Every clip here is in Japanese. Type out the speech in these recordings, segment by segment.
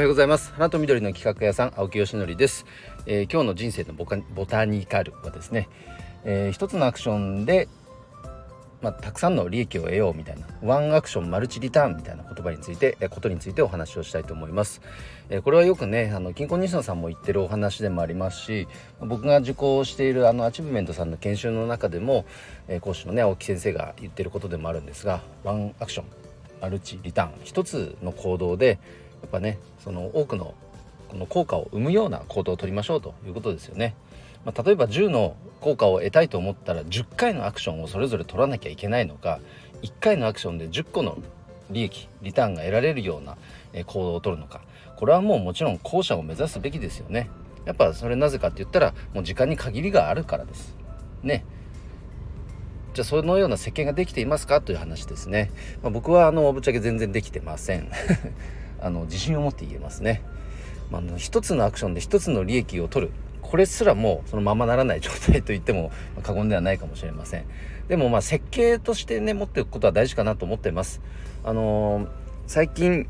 はようございます花と緑の企画屋さん青木よしのりです、えー、今日の人生のボボタニカルはですね、えー、一つのアクションでまあ、たくさんの利益を得ようみたいなワンアクションマルチリターンみたいな言葉についてことについてお話をしたいと思います。えこれはよくねあの金婚西野さんも言ってるお話でもありますし僕が受講しているあのアチブメントさんの研修の中でも、え講師のね青木先生が言ってることでもあるんですがワンアクションマルチリターン一つの行動でやっぱねその多くのこの効果を生むような行動をとりましょうということですよね。まあ、例えば10の効果を得たいと思ったら10回のアクションをそれぞれ取らなきゃいけないのか1回のアクションで10個の利益リターンが得られるような行動をとるのか。これはもうもちろん後者を目指すべきですよね。やっぱそれなぜかって言ったらもう時間に限りがあるからです。ね。じゃあそのような設計ができていますか？という話ですね、まあ、僕はあのぶっちゃけ全然できてません。あの自信を持って言えますね、まあ、一つのアクションで一つの利益を取る。これすらもそのままならない状態と言っても過言ではないかもしれません。でもまあ設計としてね持っておくことは大事かなと思ってます。あのー、最近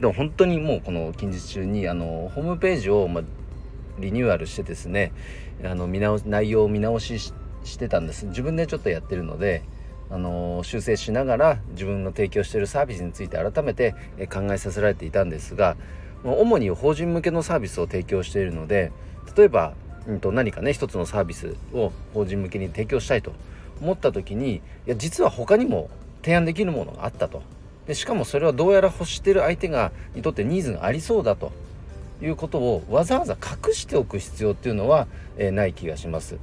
本当にもうこの近日中にあのホームページを、まあ、リニューアルしてですねあの見直内容を見直ししてたんです。自分でちょっとやってるのであの修正しながら自分の提供しているサービスについて改めて考えさせられていたんですが主に法人向けのサービスを提供しているので例えば、うん、と何かね一つのサービスを法人向けに提供したいと思った時にいや実は他にも提案できるものがあったとでしかもそれはどうやら欲してる相手がにとってニーズがありそうだということをわざわざ隠しておく必要っていうのは、えー、ない気がします。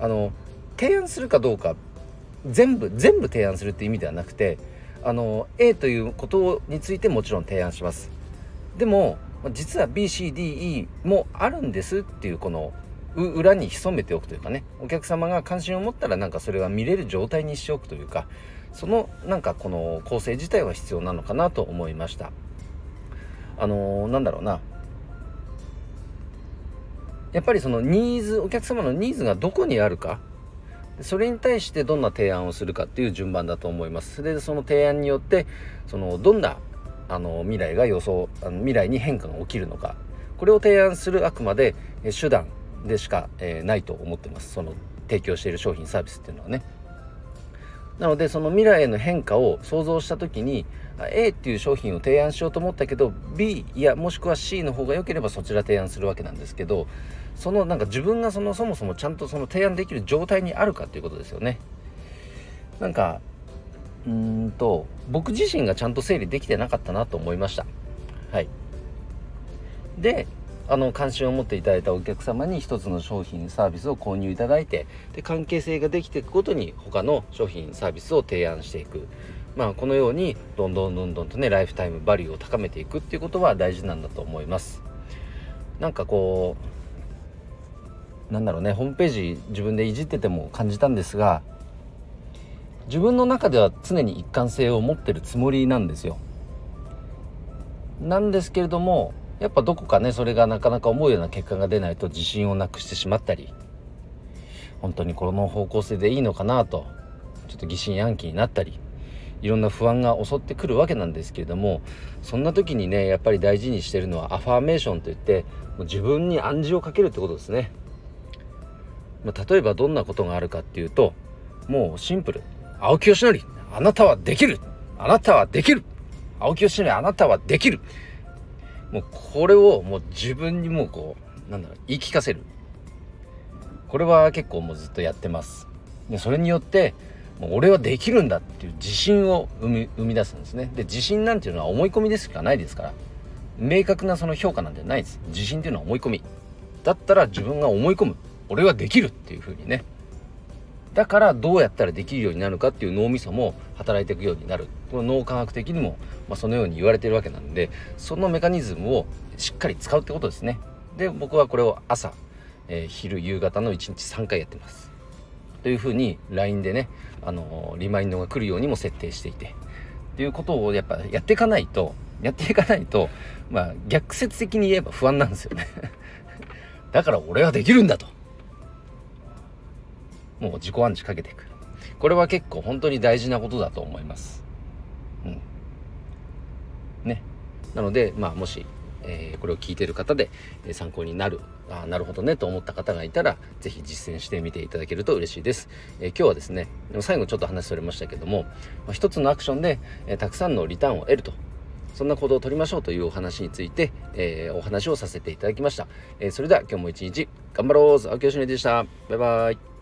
あの提案するかどうか全部全部提案するって意味ではなくてあの A ということについてもちろん提案します。でも実は BCDE もあるんですっていうこの裏に潜めておくというかねお客様が関心を持ったらなんかそれは見れる状態にしておくというかそのなんかこの構成自体は必要なのかなと思いました。あのー、なんだろうな。やっぱりそのニーズお客様のニーズがどこにあるかそれに対してどんな提案をするかっていう順番だと思います。でその提案によってそのどんなあの未来が予想あの未来に変化が起きるのかこれを提案するあくまで手段でしか、えー、ないと思ってますその提供している商品サービスっていうのはね。なのでその未来への変化を想像した時に A っていう商品を提案しようと思ったけど B いやもしくは C の方が良ければそちら提案するわけなんですけどそのなんか自分がそのそもそもちゃんとその提案できる状態にあるかっていうことですよね。なんかうんと僕自身がちゃんと整理できてなかったなと思いました。はい。であの関心を持っていただいたお客様に一つの商品サービスを購入いただいてで関係性ができていくことに他の商品サービスを提案していく。まあこのようにどんどんどんどんとねライフタイムバリューを高めていくっていうことは大事なんだと思います。なんかこうなんだろうねホームページ自分でいじってても感じたんですが自分の中では常に一貫性を持ってるつもりなんですよ。なんですけれどもやっぱどこかねそれがなかなか思うような結果が出ないと自信をなくしてしまったり本当にこの方向性でいいのかなとちょっと疑心暗鬼になったりいろんな不安が襲ってくるわけなんですけれどもそんな時にねやっぱり大事にしてるのはアファーメーションといってもう自分に暗示をかけるってことですね、まあ、例えばどんなことがあるかっていうともうシンプル。青木よしのり。あなたはできる。あなたはできる。青木よしのり。あなたはできる。もうこれをもう自分にもうこうなんだろう言い聞かせる。これは結構もうずっとやってます。でそれによってもう俺はできるんだっていう自信を生み生み出すんですね。で自信なんていうのは思い込みですしかないですから。明確なその評価なんてないです。自信っていうのは思い込み。だったら自分が思い込む。俺はできるっていう風にね。だからどうやったらできるようになるかっていう脳みそも働いていくようになる。この脳科学的にも、まあ、そのように言われてるわけなんでそのメカニズムをしっかり使うってことですね。で僕はこれを朝、えー、昼夕方の1日3回やってます。というふうに LINE でね、あのー、リマインドが来るようにも設定していて。っていうことをやっぱやっていかないとやっていかないとまあ逆説的に言えば不安なんですよね。だから俺はできるんだと。もう自己暗示かけていく。これは結構本当に大事なことだと思います。うん。ね。なのでまあもし、えー、これを聞いてる方で、え参考になるあなるほどねと思った方がいたら是非実践してみていただけると嬉しいです、えー、今日はですね最後ちょっと話それましたけども、まあ、一つのアクションで、えたくさんのリターンを得ると。そんな行動をとりましょうというお話について、えお話をさせていただきました、えそれでは今日も一日頑張ろう青木よしでした。バイバイ。